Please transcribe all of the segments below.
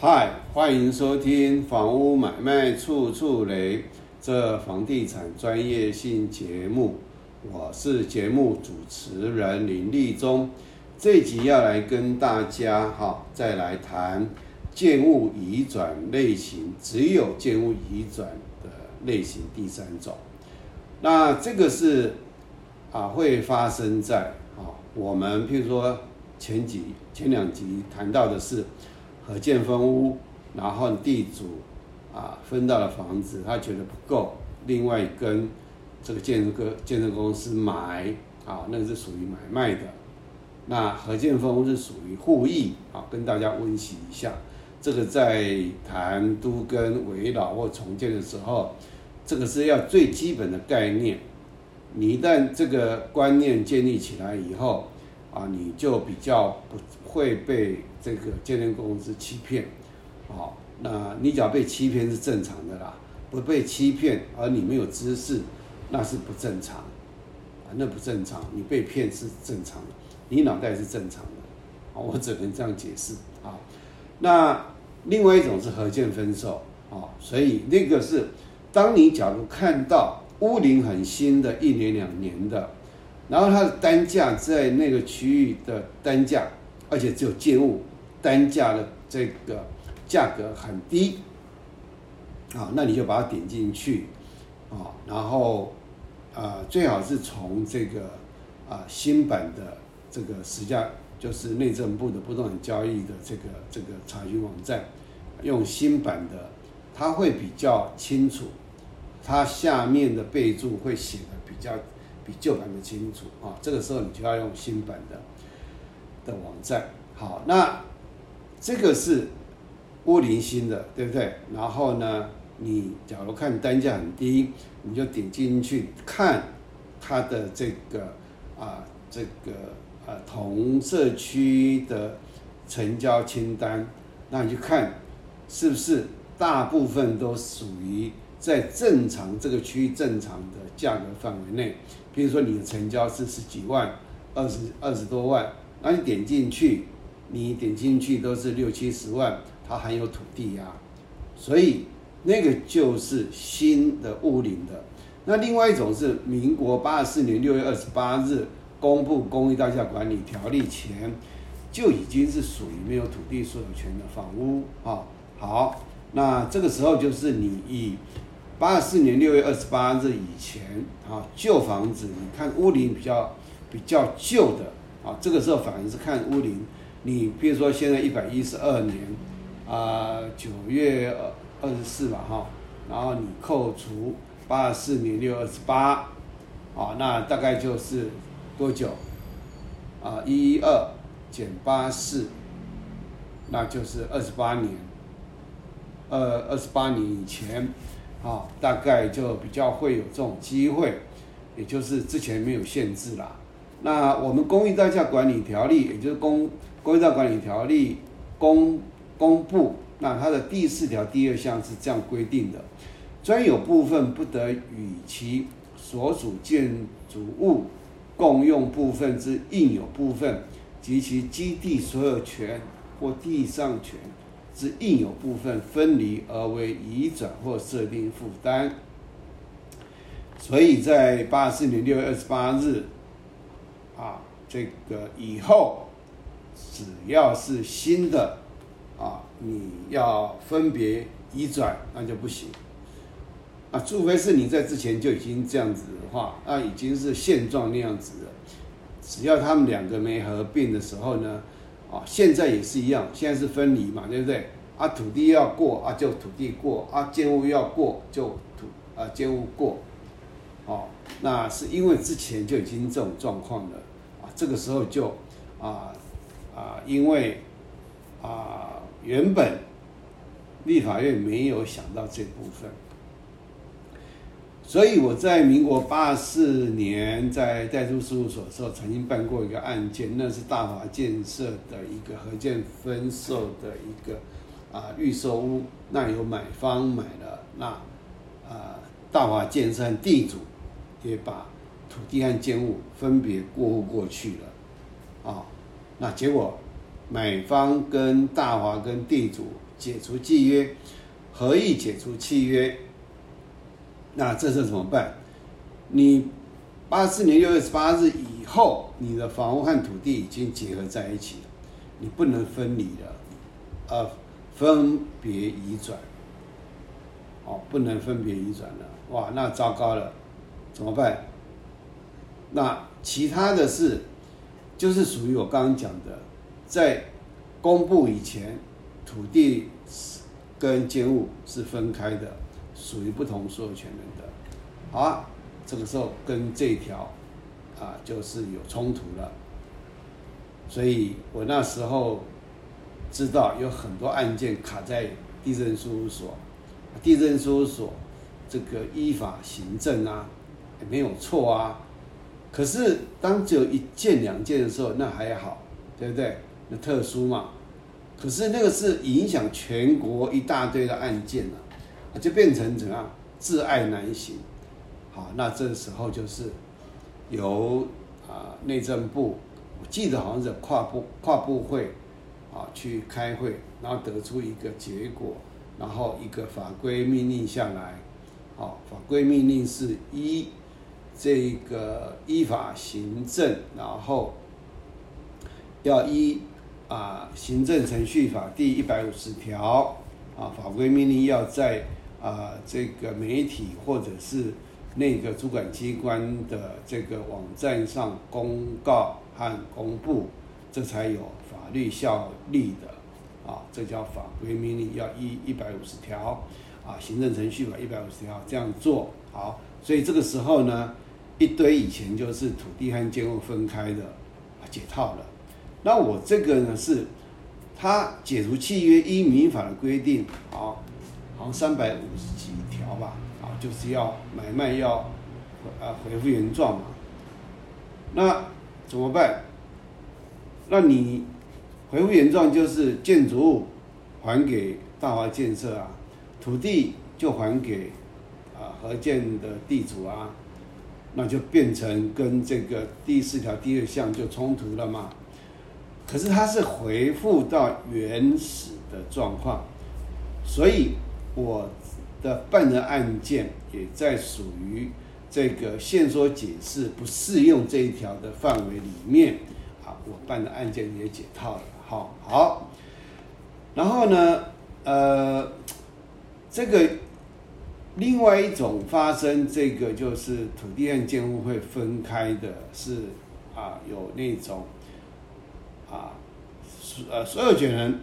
嗨，欢迎收听《房屋买卖处处雷》这房地产专业性节目，我是节目主持人林立忠。这集要来跟大家哈，再来谈建物移转类型，只有建物移转的类型第三种。那这个是啊，会发生在啊，我们譬如说前几前两集谈到的是。合建分屋，然后地主啊分到了房子，他觉得不够，另外跟这个建筑个建设公司买啊，那个是属于买卖的。那合建分屋是属于互益啊，跟大家温习一下。这个在谈都跟围绕或重建的时候，这个是要最基本的概念。你一旦这个观念建立起来以后，啊，你就比较不会被这个鉴定公司欺骗，好，那你只要被欺骗是正常的啦，不被欺骗而你没有知识，那是不正常，啊，那不正常，你被骗是正常的，你脑袋是正常的，啊，我只能这样解释啊。那另外一种是合建分手，啊，所以那个是，当你假如看到屋龄很新的，一年两年的。然后它的单价在那个区域的单价，而且只有建物单价的这个价格很低，啊，那你就把它点进去，啊，然后啊最好是从这个啊新版的这个实价，就是内政部的不动产交易的这个这个查询网站，用新版的，它会比较清楚，它下面的备注会写的比较。比旧版的清楚啊，这个时候你就要用新版的的网站。好，那这个是屋龄新的，对不对？然后呢，你假如看单价很低，你就点进去看它的这个啊，这个啊同社区的成交清单，那你就看是不是大部分都属于在正常这个区域正常的价格范围内。比如说你的成交是十几万、二十二十多万，那你点进去，你点进去都是六七十万，它含有土地呀，所以那个就是新的屋龄的。那另外一种是民国八十四年六月二十八日公布《公益大厦管理条例》前就已经是属于没有土地所有权的房屋啊。好，那这个时候就是你以。八四年六月二十八日以前啊，旧房子，你看屋龄比较比较旧的啊，这个时候反而是看屋龄。你比如说现在一百一十二年啊，九月二十四吧哈，然后你扣除八四年六月二十八，啊，那大概就是多久？啊，一一二减八四，那就是二十八年，呃，二十八年以前。啊，大概就比较会有这种机会，也就是之前没有限制啦。那我们公寓代价管理条例，也就是公公寓代管理条例公公布，那它的第四条第二项是这样规定的：专有部分不得与其所属建筑物共用部分之应有部分及其基地所有权或地上权。之应有部分分离而为移转或设定负担，所以在八四年六月二十八日，啊，这个以后只要是新的，啊，你要分别移转那就不行，啊，除非是你在之前就已经这样子的话，那已经是现状那样子了，只要他们两个没合并的时候呢。啊，现在也是一样，现在是分离嘛，对不对？啊，土地要过啊，就土地过；啊，建物要过就土啊，建物过。哦，那是因为之前就已经这种状况了，这个时候就啊啊，因为啊原本立法院没有想到这部分。所以我在民国八四年在代书事务所的时候，曾经办过一个案件，那是大华建设的一个合建分售的一个啊预售屋，那有买方买了，那啊大华建设地主也把土地和建物分别过户过去了，啊，那结果买方跟大华跟地主解除契约，合意解除契约，那这时候怎么办？你八四年六月十八日以后，你的房屋和土地已经结合在一起了，你不能分离了，呃，分别移转，哦，不能分别移转了，哇，那糟糕了，怎么办？那其他的是，就是属于我刚刚讲的，在公布以前，土地跟建物是分开的，属于不同所有权人的。好啊，这个时候跟这条啊就是有冲突了。所以我那时候知道有很多案件卡在地震事务所，地震事务所这个依法行政啊，没有错啊。可是当只有一件两件的时候，那还好，对不对？那特殊嘛。可是那个是影响全国一大堆的案件了，就变成怎样？自爱难行。好，那这时候就是由啊内政部，我记得好像是跨部跨部会啊去开会，然后得出一个结果，然后一个法规命令下来。好，法规命令是一。这个依法行政，然后要依啊行政程序法第一百五十条啊法规命令要在啊这个媒体或者是那个主管机关的这个网站上公告和公布，这才有法律效力的啊，这叫法规命令要依一百五十条啊行政程序法一百五十条这样做好，所以这个时候呢。一堆以前就是土地和建物分开的，解套了。那我这个呢是，他解除契约依民法的规定，啊，好像三百五十几条吧，啊，就是要买卖要，啊，回复原状嘛。那怎么办？那你回复原状就是建筑物还给大华建设啊，土地就还给啊合建的地主啊。那就变成跟这个第四条第二项就冲突了嘛？可是它是回复到原始的状况，所以我的办的案件也在属于这个线索解释不适用这一条的范围里面啊，我办的案件也解套了。好，好，然后呢，呃，这个。另外一种发生这个就是土地和建物会分开的，是啊，有那种啊，呃，所有权人，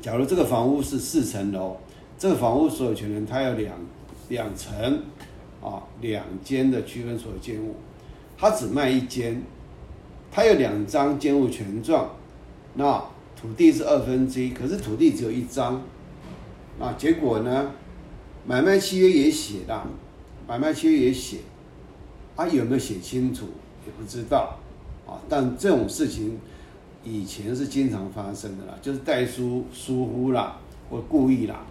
假如这个房屋是四层楼，这个房屋所有权人他有两两层啊，两间的区分所有建物，他只卖一间，他有两张建物权状，那土地是二分之一，可是土地只有一张，那结果呢？买卖契约也写了，买卖契约也写，啊有没有写清楚也不知道，啊但这种事情以前是经常发生的啦，就是代书疏忽啦或故意啦，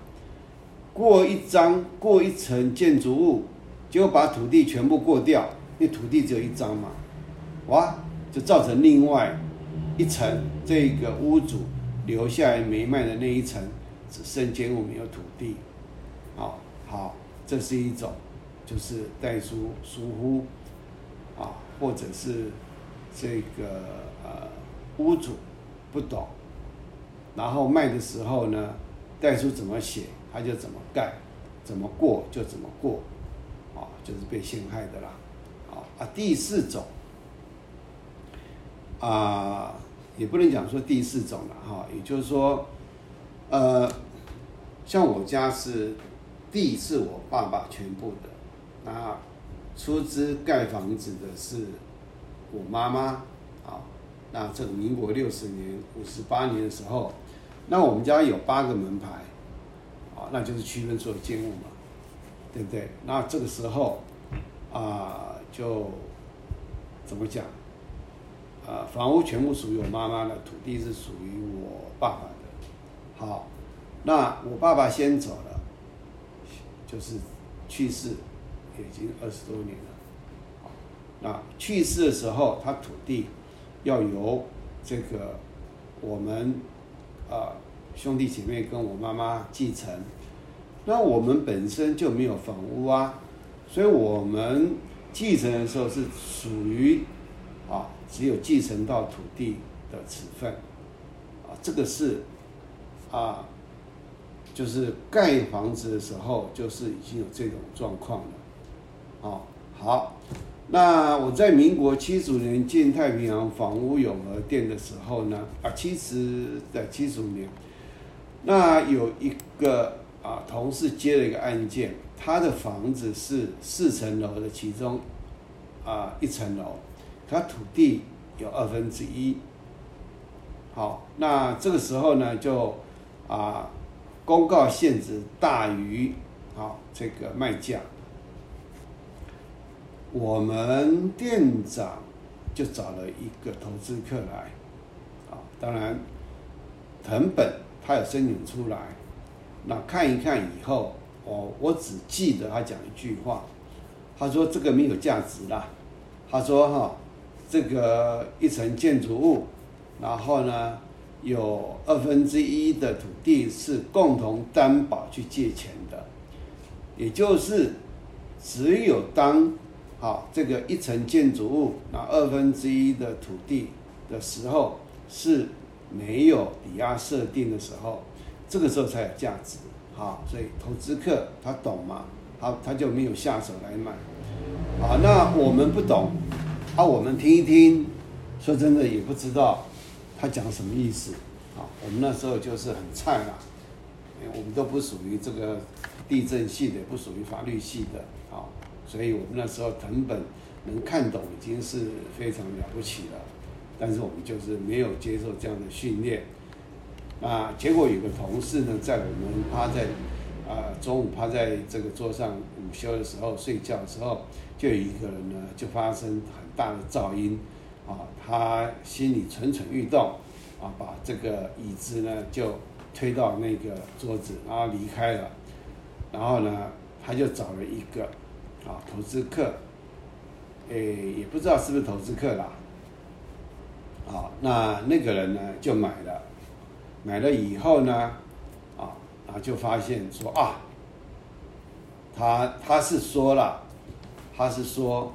过一张过一层建筑物，结果把土地全部过掉，因为土地只有一张嘛，哇就造成另外一层这个屋主留下来没卖的那一层只剩建物没有土地。这是一种，就是代书疏忽，啊，或者是这个呃屋主不懂，然后卖的时候呢，代书怎么写他就怎么盖，怎么过就怎么过，啊，就是被陷害的啦，啊啊，第四种，啊，也不能讲说第四种了哈，也就是说，呃，像我家是。地是我爸爸全部的，那出资盖房子的是我妈妈，啊，那这个民国六十年、五十八年的时候，那我们家有八个门牌，啊，那就是区分所有建物嘛，对不对？那这个时候啊，就怎么讲？啊，房屋全部属于我妈妈的，土地是属于我爸爸的。好，那我爸爸先走了。就是去世已经二十多年了，那去世的时候，他土地要由这个我们啊兄弟姐妹跟我妈妈继承。那我们本身就没有房屋啊，所以我们继承的时候是属于啊，只有继承到土地的持份啊，这个是啊，就是盖房子的时候就是已经有这种状况了。哦，好，那我在民国七十五年建太平洋房屋永和店的时候呢，啊，七十在七十五年，那有一个。啊，同事接了一个案件，他的房子是四层楼的其中啊一层楼，他土地有二分之一。好，那这个时候呢，就啊公告限制大于好这个卖价，我们店长就找了一个投资客来，啊，当然成本他有申请出来。那看一看以后，哦我只记得他讲一句话，他说这个没有价值啦。他说哈，这个一层建筑物，然后呢有二分之一的土地是共同担保去借钱的，也就是只有当好这个一层建筑物那二分之一的土地的时候是没有抵押设定的时候。这个时候才有价值，好，所以投资客他懂嘛，好他就没有下手来买，好，那我们不懂，啊，我们听一听，说真的也不知道他讲什么意思，啊，我们那时候就是很菜啦，因为我们都不属于这个地震系的，不属于法律系的，啊，所以我们那时候成本能看懂已经是非常了不起了，但是我们就是没有接受这样的训练。啊，结果有个同事呢，在我们趴在啊中午趴在这个桌上午休的时候睡觉的时候，就有一个人呢就发生很大的噪音，啊，他心里蠢蠢欲动，啊，把这个椅子呢就推到那个桌子，然后离开了，然后呢他就找了一个啊投资客，诶也不知道是不是投资客啦，好，那那个人呢就买了。买了以后呢，啊，然后就发现说啊，他他是说了，他是说，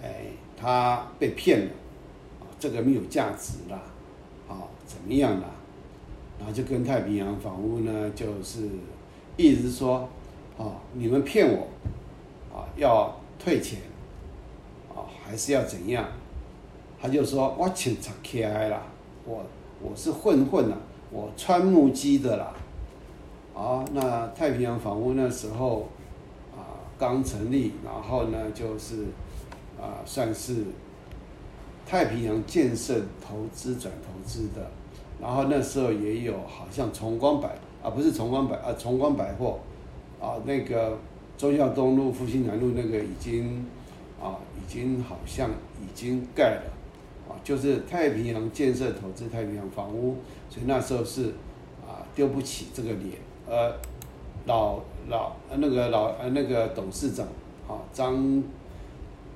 哎，他被骗了，这个没有价值了，啊，怎么样了？然后就跟太平洋房屋呢，就是一直说，啊，你们骗我，啊，要退钱，啊，还是要怎样？他就说我警察开了，我我是混混啊。我穿木屐的啦，啊，那太平洋房屋那时候啊刚成立，然后呢就是啊算是太平洋建设投资转投资的，然后那时候也有好像崇光百啊不是崇光百啊崇光百货啊那个中孝东路复兴南路那个已经啊已经好像已经盖了。啊，就是太平洋建设投资太平洋房屋，所以那时候是啊丢不起这个脸，呃，老老那个老呃那个董事长啊张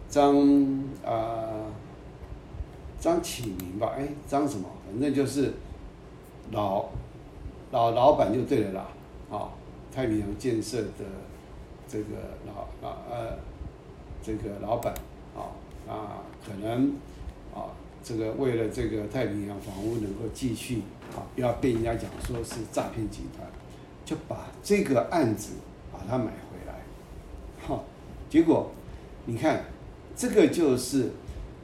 张啊张启明吧，哎张什么，反正就是老老老板就对了啦，啊太平洋建设的这个老老呃这个老板啊啊可能啊。这个为了这个太平洋房屋能够继续啊，要被人家讲说是诈骗集团，就把这个案子把它买回来，哈，结果你看这个就是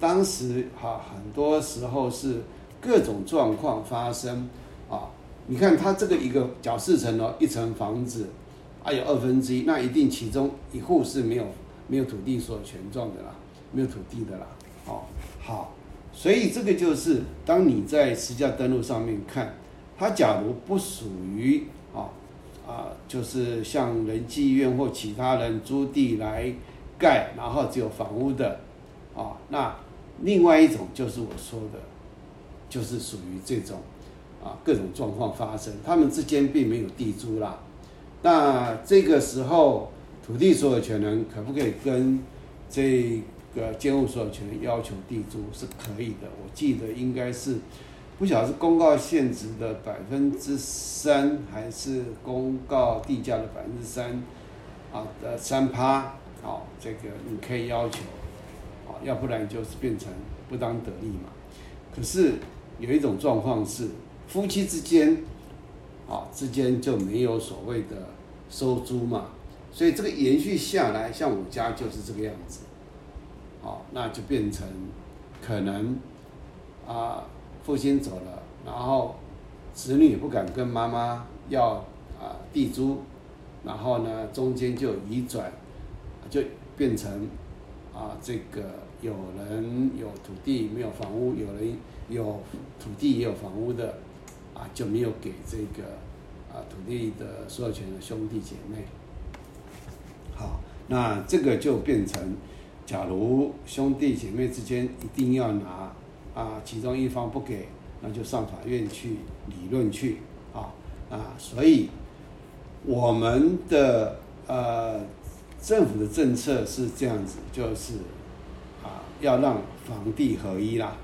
当时哈很多时候是各种状况发生啊，你看他这个一个角四层楼一层房子，还有二分之一，那一定其中一户是没有没有土地所有权状的啦，没有土地的啦，哦，好。所以这个就是，当你在实价登录上面看，它假如不属于啊啊，就是像人济院或其他人租地来盖，然后只有房屋的啊，那另外一种就是我说的，就是属于这种啊各种状况发生，他们之间并没有地租啦。那这个时候土地所有权人可不可以跟这？个监护所有权人要求地租是可以的，我记得应该是不晓得是公告现值的百分之三，还是公告地价的百分之三，啊的三趴，好，这个你可以要求，要不然就是变成不当得利嘛。可是有一种状况是夫妻之间，啊之间就没有所谓的收租嘛，所以这个延续下来，像我家就是这个样子，好，那就变成可能啊。父亲走了，然后子女不敢跟妈妈要啊地租，然后呢中间就移转，就变成啊这个有人有土地没有房屋，有人有土地也有房屋的啊就没有给这个啊土地的所有权的兄弟姐妹。好，那这个就变成，假如兄弟姐妹之间一定要拿。啊，其中一方不给，那就上法院去理论去啊啊！所以我们的呃政府的政策是这样子，就是啊要让房地合一啦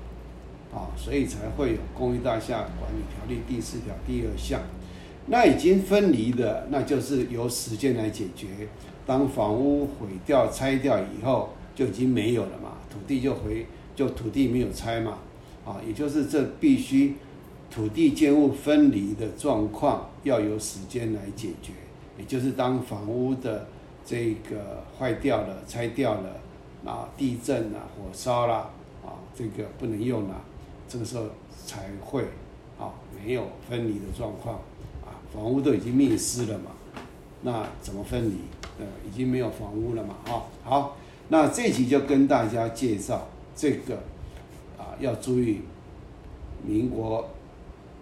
啊，所以才会有《公寓大厦管理条例》第四条第二项。那已经分离的，那就是由时间来解决。当房屋毁掉、拆掉以后，就已经没有了嘛，土地就回。就土地没有拆嘛，啊，也就是这必须土地建物分离的状况要有时间来解决，也就是当房屋的这个坏掉了、拆掉了，啊，地震啊、火烧啦，啊，这个不能用了，这个时候才会啊没有分离的状况，啊，房屋都已经灭失了嘛，那怎么分离？呃，已经没有房屋了嘛，啊，好，那这集就跟大家介绍。这个啊，要注意，民国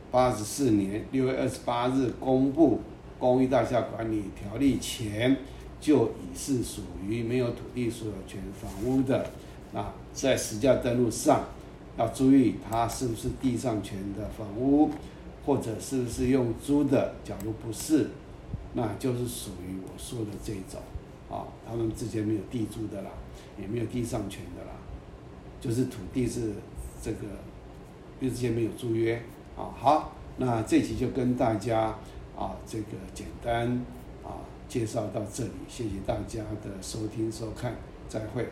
八十四年六月二十八日公布《公寓大厦管理条例》前，就已是属于没有土地所有权房屋的啊，在实价登录上要注意，它是不是地上权的房屋，或者是不是用租的？假如不是，那就是属于我说的这种啊，他们之间没有地租的啦，也没有地上权的啦。就是土地是这个，之间没有租约啊。好，那这期就跟大家啊这个简单介绍到这里，谢谢大家的收听收看，再会。